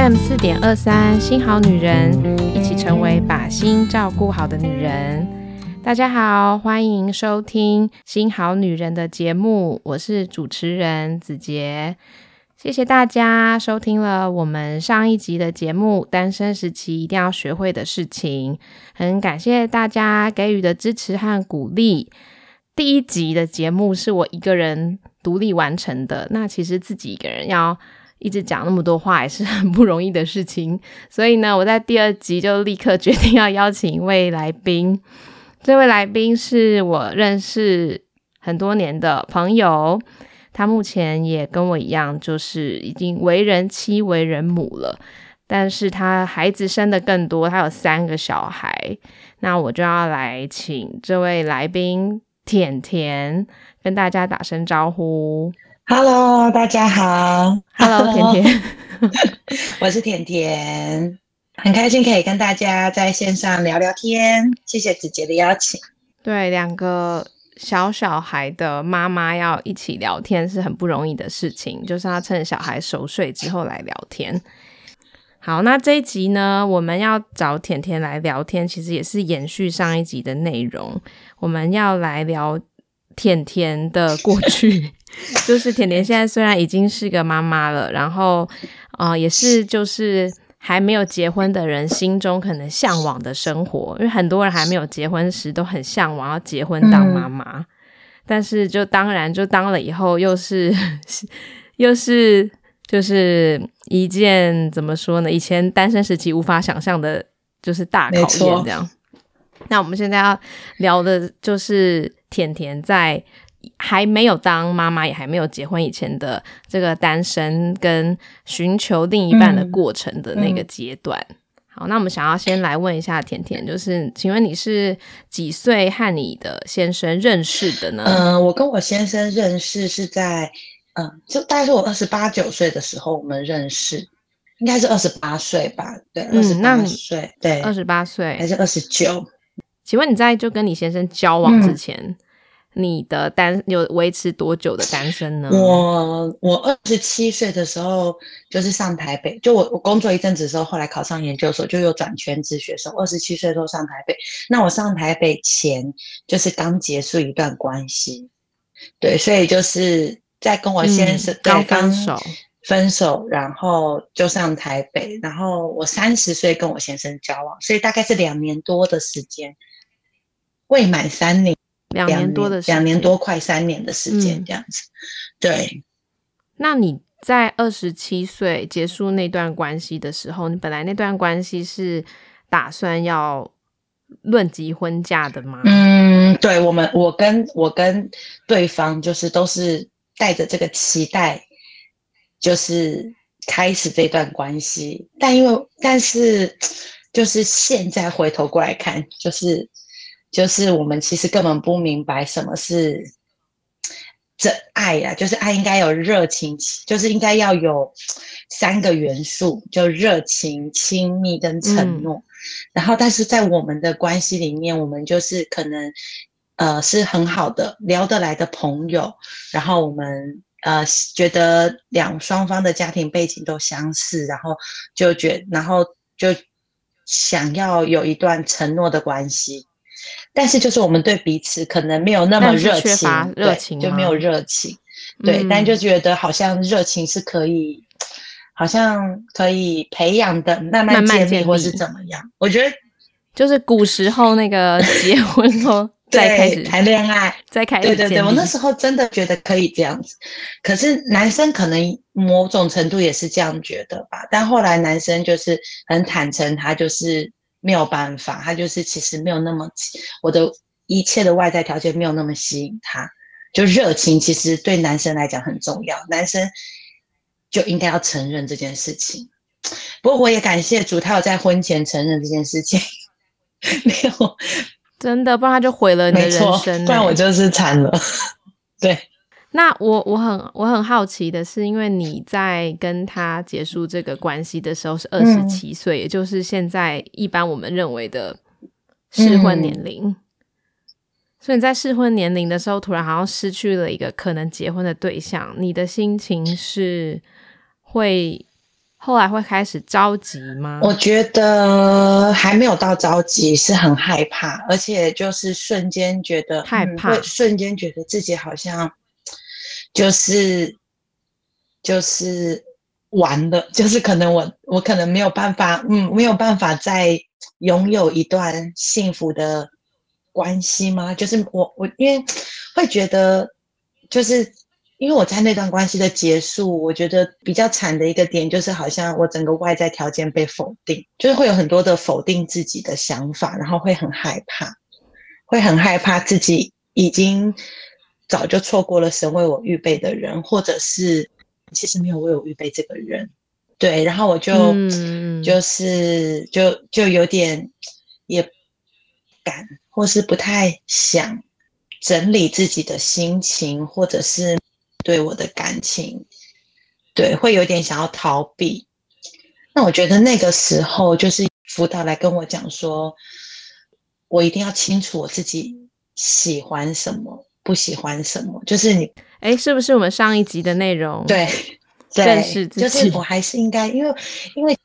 M 四点二三，新好女人，一起成为把心照顾好的女人。大家好，欢迎收听《新好女人》的节目，我是主持人子杰。谢谢大家收听了我们上一集的节目《单身时期一定要学会的事情》，很感谢大家给予的支持和鼓励。第一集的节目是我一个人独立完成的，那其实自己一个人要。一直讲那么多话也是很不容易的事情，所以呢，我在第二集就立刻决定要邀请一位来宾。这位来宾是我认识很多年的朋友，他目前也跟我一样，就是已经为人妻、为人母了，但是他孩子生的更多，他有三个小孩。那我就要来请这位来宾甜甜跟大家打声招呼。Hello，大家好。Hello，甜甜，我是甜甜，很开心可以跟大家在线上聊聊天。谢谢子杰的邀请。对，两个小小孩的妈妈要一起聊天是很不容易的事情，就是要趁小孩熟睡之后来聊天。好，那这一集呢，我们要找甜甜来聊天，其实也是延续上一集的内容。我们要来聊甜甜的过去。就是甜甜现在虽然已经是个妈妈了，然后啊，也是就是还没有结婚的人心中可能向往的生活，因为很多人还没有结婚时都很向往要结婚当妈妈，但是就当然就当了以后又是又是就是一件怎么说呢？以前单身时期无法想象的，就是大考验这样。那我们现在要聊的就是甜甜在。还没有当妈妈，也还没有结婚以前的这个单身跟寻求另一半的过程的那个阶段。好，那我们想要先来问一下甜甜，就是请问你是几岁和你的先生认识的呢？嗯，我跟我先生认识是在嗯，就大概是我二十八九岁的时候我们认识，应该是二十八岁吧？对，二十八岁，对，二十八岁还是二十九？请问你在就跟你先生交往之前？你的单有维持多久的单身呢？我我二十七岁的时候就是上台北，就我我工作一阵子之后，后来考上研究所，就又转全职学生。二十七岁时候上台北，那我上台北前就是刚结束一段关系，对，所以就是在跟我先生刚分手，分手，然后就上台北，然后我三十岁跟我先生交往，所以大概是两年多的时间，未满三年。两年多的两年多，快三年的时间这样子。对，那你在二十七岁结束那段关系的时候，你本来那段关系是打算要论及婚嫁的吗？嗯，对，我们我跟我跟对方就是都是带着这个期待，就是开始这段关系。但因为但是就是现在回头过来看，就是。就是我们其实根本不明白什么是真爱呀，就是爱应该有热情，就是应该要有三个元素，就热情、亲密跟承诺。然后，但是在我们的关系里面，我们就是可能呃是很好的聊得来的朋友，然后我们呃觉得两双方的家庭背景都相似，然后就觉然后就想要有一段承诺的关系。但是就是我们对彼此可能没有那么热情，热情就没有热情，对，但就觉得好像热情是可以，好像可以培养的，慢慢建立或是怎么样？我觉得就是古时候那个 结婚后再开始谈恋爱，再开始对对对，我那时候真的觉得可以这样子，可是男生可能某种程度也是这样觉得吧，但后来男生就是很坦诚，他就是。没有办法，他就是其实没有那么，我的一切的外在条件没有那么吸引他，就热情其实对男生来讲很重要，男生就应该要承认这件事情。不过我也感谢主，他有在婚前承认这件事情，没有真的，不然他就毁了你的人生，不然我就是惨了，对。那我我很我很好奇的是，因为你在跟他结束这个关系的时候是二十七岁，也就是现在一般我们认为的适婚年龄，所以你在适婚年龄的时候，突然好像失去了一个可能结婚的对象，你的心情是会后来会开始着急吗？我觉得还没有到着急，是很害怕，而且就是瞬间觉得害怕，瞬间觉得自己好像就是就是玩的，就是可能我我可能没有办法，嗯，没有办法再拥有一段幸福的关系吗？就是我我因为会觉得就是。因为我在那段关系的结束，我觉得比较惨的一个点就是，好像我整个外在条件被否定，就是会有很多的否定自己的想法，然后会很害怕，会很害怕自己已经早就错过了神为我预备的人，或者是其实没有为我预备这个人。对，然后我就嗯就是就就有点也敢，或是不太想整理自己的心情，或者是。对我的感情，对会有点想要逃避。那我觉得那个时候就是辅导来跟我讲说，我一定要清楚我自己喜欢什么，不喜欢什么。就是你，哎，是不是我们上一集的内容？对，认识自己。就是我还是应该，因为因为。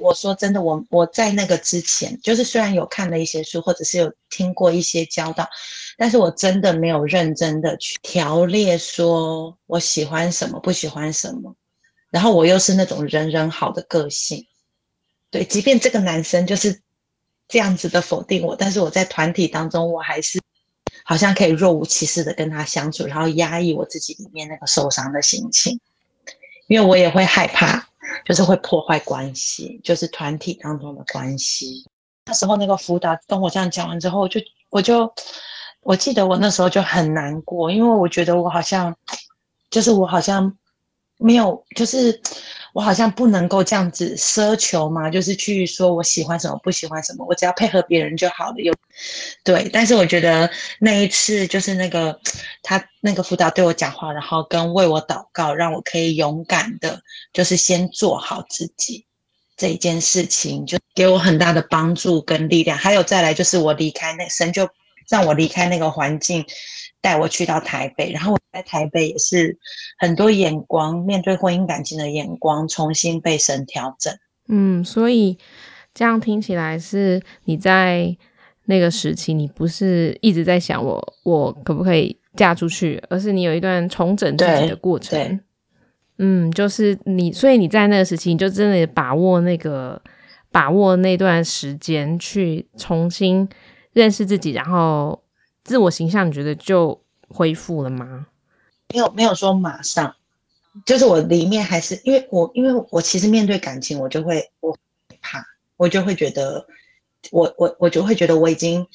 我说真的，我我在那个之前，就是虽然有看了一些书，或者是有听过一些教导，但是我真的没有认真的去条列说我喜欢什么，不喜欢什么。然后我又是那种人人好的个性，对，即便这个男生就是这样子的否定我，但是我在团体当中，我还是好像可以若无其事的跟他相处，然后压抑我自己里面那个受伤的心情，因为我也会害怕。就是会破坏关系，就是团体当中的关系。那时候那个辅导跟我这样讲完之后，就我就我记得我那时候就很难过，因为我觉得我好像就是我好像没有就是。我好像不能够这样子奢求嘛，就是去说我喜欢什么不喜欢什么，我只要配合别人就好了。有对，但是我觉得那一次就是那个他那个辅导对我讲话，然后跟为我祷告，让我可以勇敢的，就是先做好自己这一件事情，就给我很大的帮助跟力量。还有再来就是我离开那神就让我离开那个环境。带我去到台北，然后我在台北也是很多眼光，面对婚姻感情的眼光，重新被神调整。嗯，所以这样听起来是你在那个时期，你不是一直在想我我可不可以嫁出去，而是你有一段重整自己的过程。嗯，就是你，所以你在那个时期，你就真的把握那个把握那段时间，去重新认识自己，然后。自我形象你觉得就恢复了吗？没有，没有说马上，就是我里面还是因为我，因为我其实面对感情，我就会我怕，我就会觉得我我我就会觉得我已经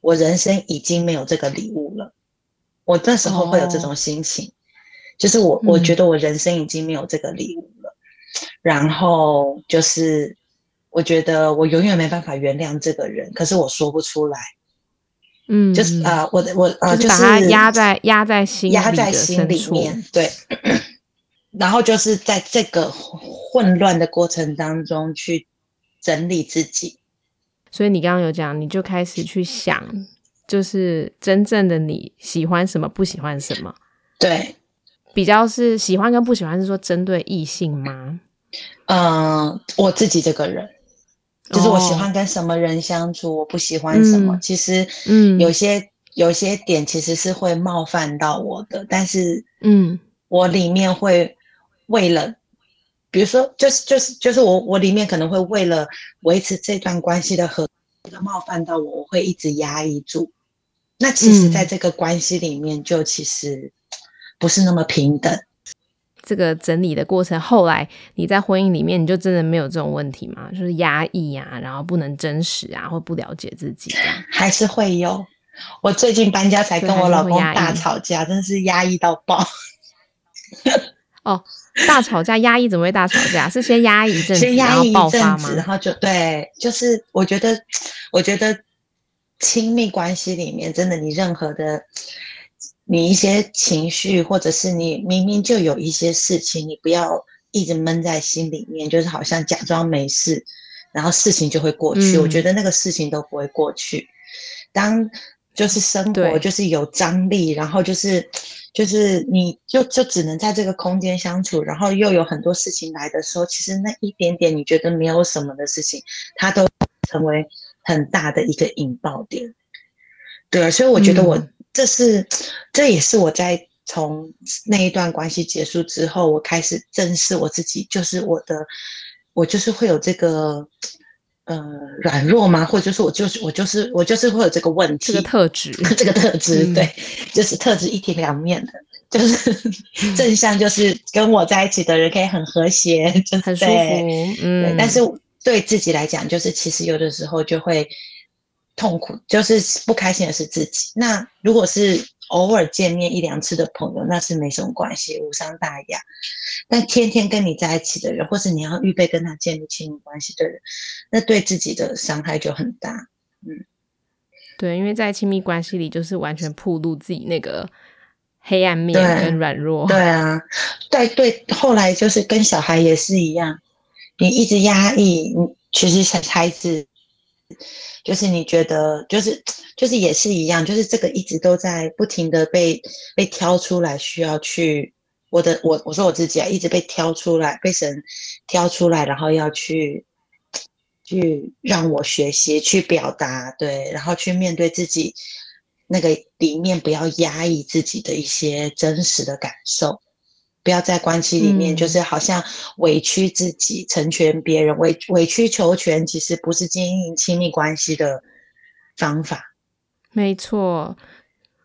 我人生已经没有这个礼物了。我那时候会有这种心情，就是我我觉得我人生已经没有这个礼物了，然后就是我觉得我永远没办法原谅这个人，可是我说不出来。嗯，就是啊，我的我啊，就是把它压在压在心压在心里面，对。然后就是在这个混乱的过程当中去整理自己。所以你刚刚有讲，你就开始去想，就是真正的你喜欢什么，不喜欢什么。对，比较是喜欢跟不喜欢，是说针对异性吗？嗯，我自己这个人。就是我喜欢跟什么人相处，我不喜欢什么。其实，嗯，有些有些点其实是会冒犯到我的，但是，嗯，我里面会为了，比如说，就是就是就是我我里面可能会为了维持这段关系的和，冒犯到我，我会一直压抑住。那其实，在这个关系里面，就其实不是那么平等。这个整理的过程，后来你在婚姻里面，你就真的没有这种问题吗？就是压抑啊，然后不能真实啊，或不了解自己，还是会有。我最近搬家才跟我老公大吵架，真是压抑到爆。哦，大吵架压抑怎么会大吵架？是先压抑一阵子，然后爆发吗？然后就对，就是我觉得，我觉得亲密关系里面，真的你任何的。你一些情绪，或者是你明明就有一些事情，你不要一直闷在心里面，就是好像假装没事，然后事情就会过去。我觉得那个事情都不会过去。当就是生活就是有张力，然后就是就是你就就只能在这个空间相处，然后又有很多事情来的时候，其实那一点点你觉得没有什么的事情，它都成为很大的一个引爆点。对啊，所以我觉得我、嗯这是这也是我在从那一段关系结束之后，我开始正视我自己，就是我的我就是会有这个。呃，软弱吗？或者就是我就是我就是我就是会有这个问题，这个特质，这个特质，嗯对，就是特质一体两面的，就是 正向，就是跟我在一起的人可以很和谐，就是很舒服，嗯对，但是对自己来讲，就是其实有的时候就会痛苦，就是不开心的是自己。那如果是偶尔见面一两次的朋友，那是没什么关系，无伤大雅。但天天跟你在一起的人，或是你要预备跟他建立亲密关系的人，那对自己的伤害就很大。嗯对，因为在亲密关系里，就是完全暴露自己那个黑暗面跟软弱。对啊，对对，后来就是跟小孩也是一样，你一直压抑，你其实小孩子就是你觉得就是就是也是一样，就是这个一直都在不停的被被挑出来，需要去我的我我说我自己啊，一直被挑出来，被神挑出来，然后要去去让我学习，去表达，对，然后去面对自己那个里面，不要压抑自己的一些真实的感受，不要在关系里面嗯就是好像委屈自己，成全别人，委委曲求全，其实不是经营亲密关系的方法。没错，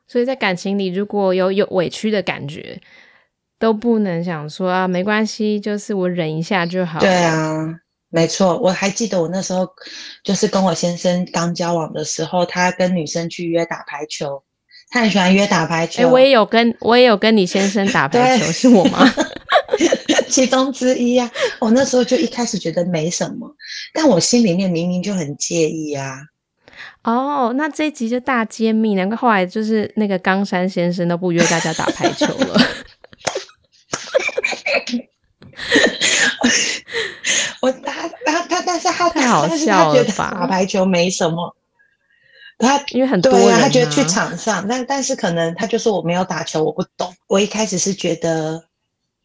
所以在感情里，如果有有委屈的感觉，都不能想说啊，没关系，就是我忍一下就好。对，啊，没错，我还记得我那时候就是跟我先生刚交往的时候，他跟女生去约打排球，他很喜欢约打排球。哎、我也有跟我也有跟你先生打排球，是我吗？其中之一啊。我那时候就一开始觉得没什么，但我心里面明明就很介意啊。哦，那这一集就大揭秘，难怪后来就是那个冈山先生都不约大家打排球了。我他他他，但是他太好笑了吧打排球没什么。他因为很多人、对啊，啊，他觉得去场上，但但是可能他就说我没有打球，我不懂。我一开始是觉得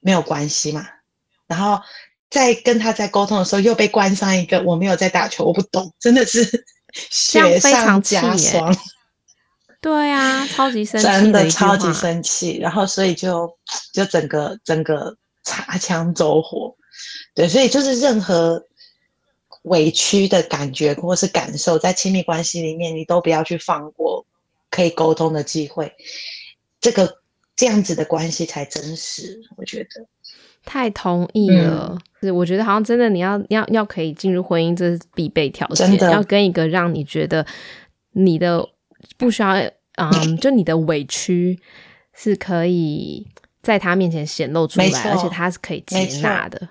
没有关系嘛，然后在跟他在沟通的时候，又被关上一个我没有在打球，我不懂，真的是 雪非常上加霜，对啊，超级生 气真的超级生气。然后所以就就整个整个擦枪走火，对，所以就是任何委屈的感觉或是感受，在亲密关系里面，你都不要去放过可以沟通的机会，这个这样子的关系才真实，我觉得。太同意嗯了。是，我觉得好像真的你要要要可以进入婚姻，这是必备条件真。的要跟一个让你觉得你的不需要，嗯，就你的委屈是可以在他面前显露出来，而且他是可以接纳的。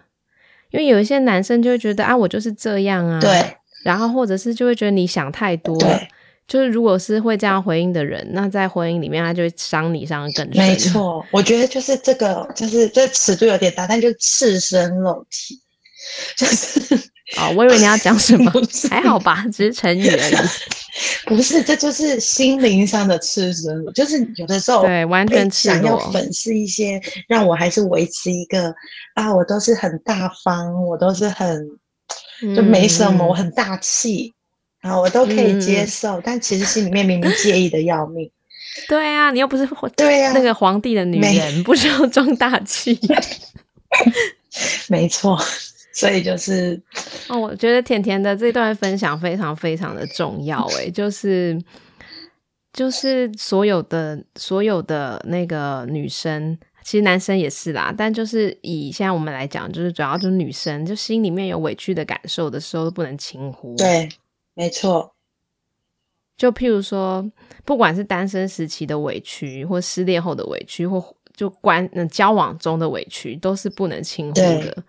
因为有一些男生就会觉得啊，我就是这样啊，对然后或者是就会觉得你想太多，对，就是如果是会这样回应的人，那在婚姻里面他就会伤你伤的更深。没，错，我觉得就是这个，就是这尺度有点大，但就赤身裸体，就是哦，我以为你要讲什么。还好吧，只是成语而已。不是，这就是心灵上的赤身裸，就是有的时候对完全想要粉饰一些，让我还是维持一个啊，我都是很大方，我都是很就没什么，嗯我很大气，啊我都可以接嗯。受，但其实心里面明明介意的要命。对啊，你又不是对呀、那个皇帝的女没。人，不需要装大气。没错，所以就是哦，我觉得甜甜的这段分享非常非常的重要，诶，就是就是所有的所有的那个女生，其实男生也是啦，但就是以现在我们来讲，就是主要就是女生，就心里面有委屈的感受的时候，都不能轻忽。，对，没错，就譬如说，不管是单身时期的委屈，或失恋后的委屈，或就关嗯交往中的委屈，都是不能轻忽对的。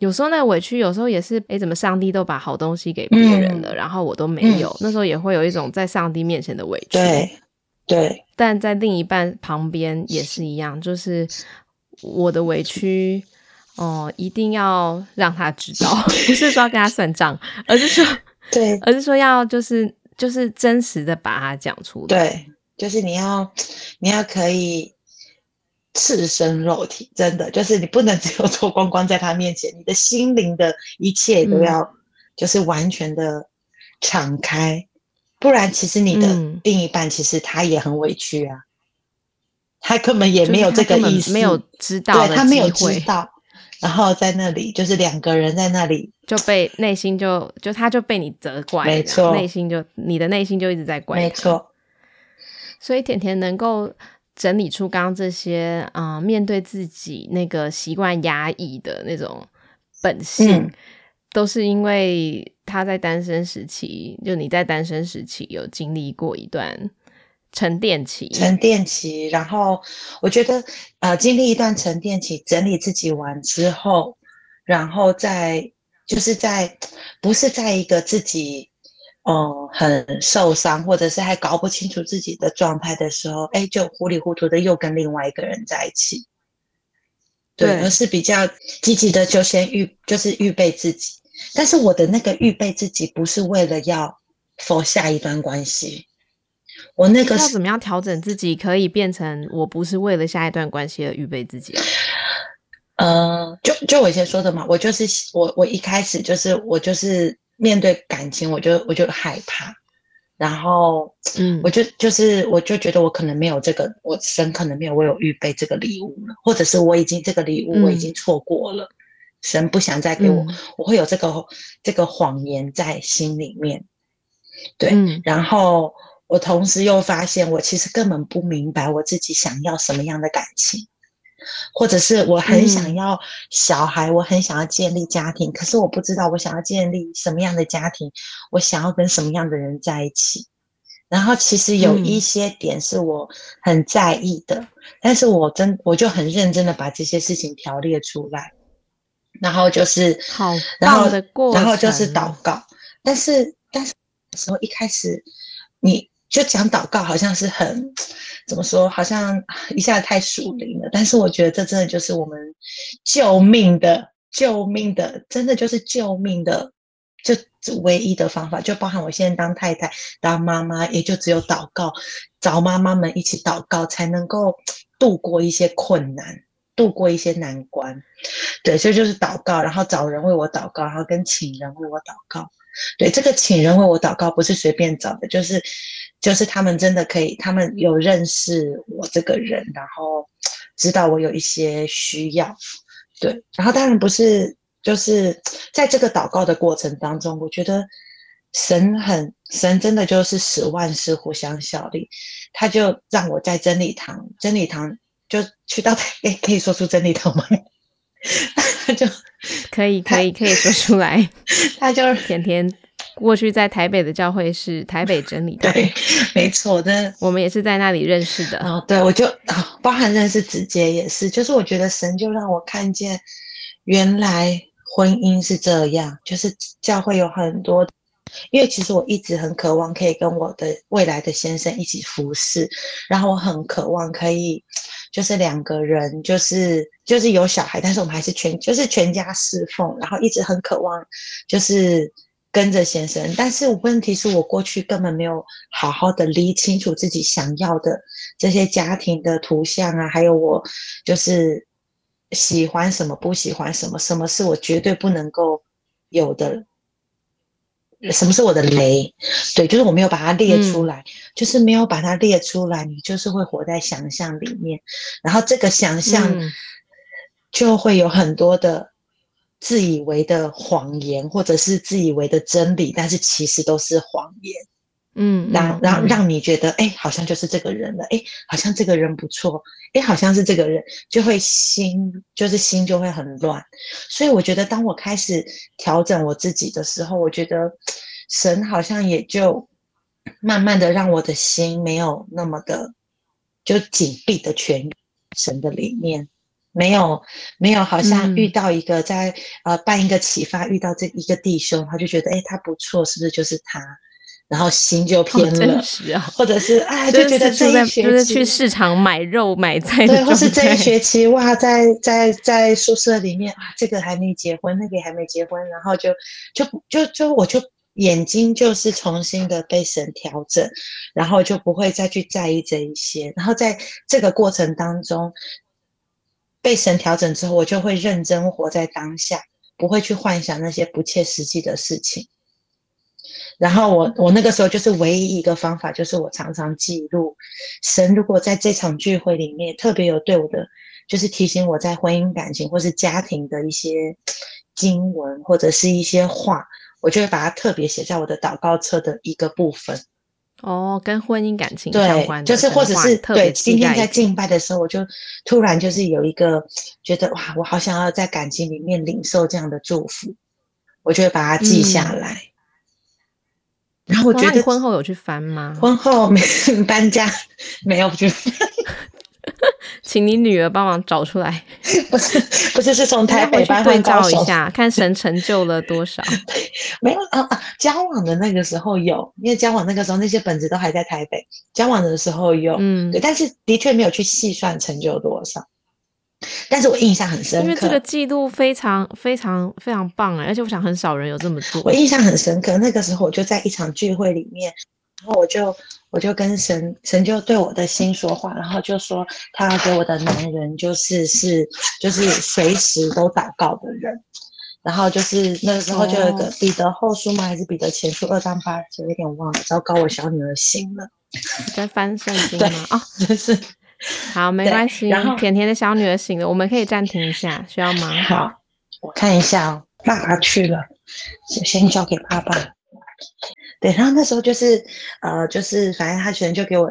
有时候那个委屈，有时候也是，诶，怎么上帝都把好东西给别人了，然后我都没有，那时候也会有一种在上帝面前的委屈。对对但在另一半旁边也是一样，就是我的委屈，哦、一定要让他知道，不是说要跟他算账，而是说，对而是说要就是就是真实的把它讲出来。对，就是你要你要可以赤身肉体，真的就是你不能只有脱光光在他面前，你的心灵的一切都要就是完全的敞开，不然其实你的另一半其实他也很委屈啊，他根本也没有这个意思，没有知道，对他没有知道。然后在那里，就是两个人在那里就被内心就就他就被你责怪，没错，内心就你的内心就一直在怪，没错。所以甜甜能够整理出刚刚这些啊，面对自己那个习惯压抑的那种本性，都是因为他在单身时期，就你在单身时期有经历过一段。沉淀期，沉淀期，然后我觉得，呃，经历一段沉淀期，整理自己完之后，然后再就是在不是在一个自己，嗯，很受伤，或者是还搞不清楚自己的状态的时候，哎，就糊里糊涂的又跟另外一个人在一起，对，而是比较积极的，就先预就是预备自己，但是我的那个预备自己，不是为了要 for 下一段关系。我那个要怎么样调整自己，可以变成我不是为了下一段关系而预备自己？呃，就就我以前说的嘛，我就是我我一开始就是我就是面对感情，我就我就害怕，然后嗯，我就就是我就觉得我可能没有这个，我神可能没有为我预备这个礼物了，或者是我已经这个礼物我已经错过了，神不想再给我，我会有这个这个谎言在心里面，对，然后。我同时又发现，我其实根本不明白我自己想要什么样的感情，或者是我很想要小孩，我很想要建立家庭，可是我不知道我想要建立什么样的家庭，我想要跟什么样的人在一起。然后其实有一些点是我很在意的，但是我真我就很认真的把这些事情条列出来，然后就是好，然后，然后就是祷告。但是但是时候一开始你。就讲祷告，好像是很怎么说？好像一下子太属灵了。但是我觉得这真的就是我们救命的、救命的，真的就是救命的，就唯一的方法。就包含我现在当太太、当妈妈，也就只有祷告，找妈妈们一起祷告，才能够度过一些困难，度过一些难关。对，所以就是祷告，然后找人为我祷告，然后跟请人为我祷告。对，这个请人为我祷告不是随便找的，就是。就是他们真的可以，他们有认识我这个人，然后知道我有一些需要，对。然后当然不是，就是在这个祷告的过程当中，我觉得神很神，真的就是使万事互相效力。他就让我在真理堂，真理堂就去到，哎，可以说出真理堂吗？他 就可以，可以，可以说出来。他就天天。过去在台北的教会是台北真理，对，没错的，我们也是在那里认识的。哦，对，我就啊，包含认识直接也是，就是我觉得神就让我看见，原来婚姻是这样，就是教会有很多，因为其实我一直很渴望可以跟我的未来的先生一起服侍，然后我很渴望可以，就是两个人，就是就是有小孩，但是我们还是全就是全家侍奉，然后一直很渴望，就是。跟着先生，但是问题是我过去根本没有好好的理清楚自己想要的这些家庭的图像啊，还有我就是喜欢什么，不喜欢什么，什么是我绝对不能够有的，什么是我的雷？对，就是我没有把它列出来，就是没有把它列出来，你就是会活在想象里面，然后这个想象就会有很多的。自以为的谎言，或者是自以为的真理，但是其实都是谎言。嗯，让让让你觉得，哎，好像就是这个人了，哎，好像这个人不错，哎，好像是这个人，就会心就是心就会很乱。所以我觉得，当我开始调整我自己的时候，我觉得神好像也就慢慢的让我的心没有那么的就紧闭的全神的里面。没有，没有，好像遇到一个在呃办一个启发，遇到这一个弟兄，他就觉得哎他不错，是不是就是他？然后心就偏了，或者是哎 就觉得这一学期就是去市场买肉买菜，对，或是这一学 期哇，在在在宿舍里面啊，这个还没结婚，那个还没结婚，然后就就就就我就眼睛就是重新的被神调整，然后就不会再去在意这一些。然后在这个过程当中，被神调整之后，我就会认真活在当下，不会去幻想那些不切实际的事情。然后我我那个时候就是唯一一个方法，就是我常常记录神如果在这场聚会里面特别有对我的，就是提醒我在婚姻感情或是家庭的一些经文或者是一些话，我就会把它特别写在我的祷告册的一个部分。哦，跟婚姻感情相关的，就是或者是对今天在敬拜的时候，我就突然就是有一个觉得哇，我好想要在感情里面领受这样的祝福，我就会把它记下来。然后我觉得婚后有去翻吗？婚后没 搬家，没有去翻，请你女儿帮忙找出来。不是不是，是从台北搬对照一下，看神成就了多少。没有啊啊！交往的那个时候有，因为交往那个时候那些本子都还在台北，交往的时候有，嗯，对，但是的确没有去细算成就多少。但是我印象很深刻，因为这个记录非常非常非常棒哎，而且我想很少人有这么做。我印象很深刻，那个时候我就在一场聚会里面，然后我就我就跟神神就对我的心说话，然后就说他要给我的男人就是是就是随时都祷告的人，然后就是那个时候就有一个彼得后书吗？还是彼得前书二章八节？有点忘了，糟糕，我小女儿醒了，你在翻圣经吗？啊，真是。好，没关系。然后甜甜的小女儿醒了，我们可以暂停一下，需要吗？好，我看一下哦。爸爸去了，先交给爸爸。对，然后那时候就是呃，就是反正他全就给我，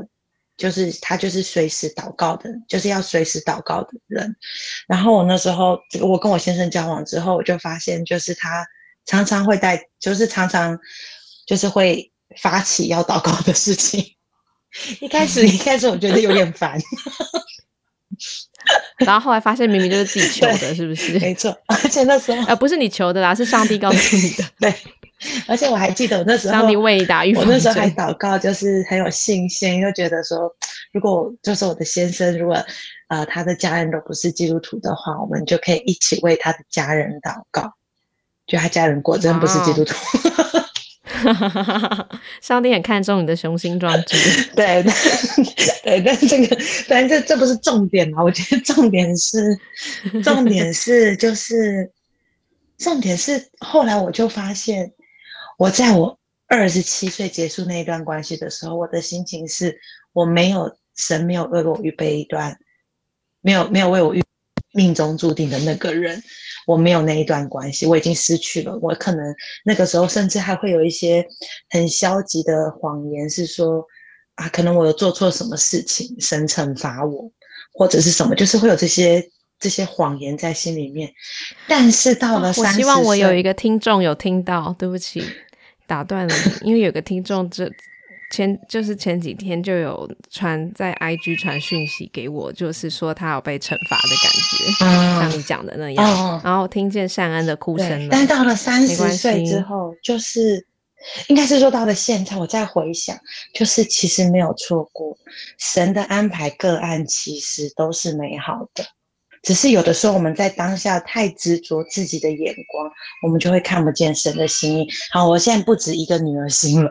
就是他就是随时祷告的，就是要随时祷告的人。然后我那时候，我跟我先生交往之后，我就发现，就是他常常会带，就是常常就是会发起要祷告的事情。一开始一开始我觉得有点烦，然后后来发现明明就是自己求的，是不是？没错，而且那时候呃不是你求的啦，是上帝告诉你的。对，而且我还记得我那时候上帝为你打预防针，我那时候还祷告，就是很有信心，就觉得说，如果就是我的先生，如果呃他的家人都不是基督徒的话，我们就可以一起为他的家人祷告。就他家人果真不是基督徒。上帝很看重你的雄心壮志，对，对，但这个，但这这不是重点啊！我觉得重点是，重点是，就是重点是，后来我就发现，我在我二十七岁结束那一段关系的时候，我的心情是，我没有神没有为我预备一段，没有没有为我预命中注定的那个人。我没有那一段关系，我已经失去了。我可能那个时候甚至还会有一些很消极的谎言，是说啊，可能我有做错什么事情，神惩罚我，或者是什么，就是会有这些这些谎言在心里面。但是到了三十希望我有一个听众有听到，对不起，打断了你，因为有个听众这。前就是前几天就有传在 IG 传讯息给我，就是说他有被惩罚的感觉，像你讲的那样。然后听见善恩的哭声了。但到了三十岁之后，就是应该是说到了现在，我再回想，就是其实没有错过神的安排，个案其实都是美好的，只是有的时候我们在当下太执着自己的眼光，我们就会看不见神的心意。好，我现在不止一个女儿心了。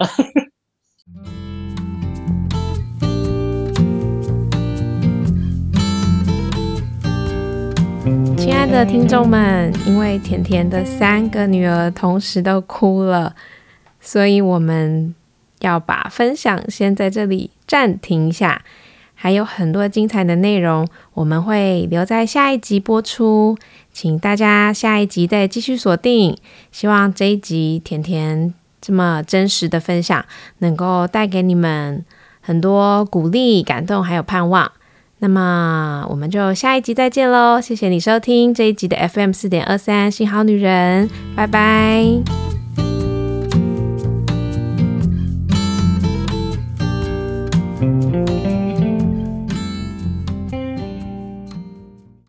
亲爱的听众们，因为甜甜的三个女儿同时都哭了，所以我们要把分享先在这里暂停一下。还有很多精彩的内容，我们会留在下一集播出，请大家下一集再继续锁定。希望这一集甜甜这么真实的分享，能够带给你们很多鼓励、感动，还有盼望。那么我们就下一集再见喽！谢谢你收听这一集的 FM 四点二三，幸好女人，拜拜。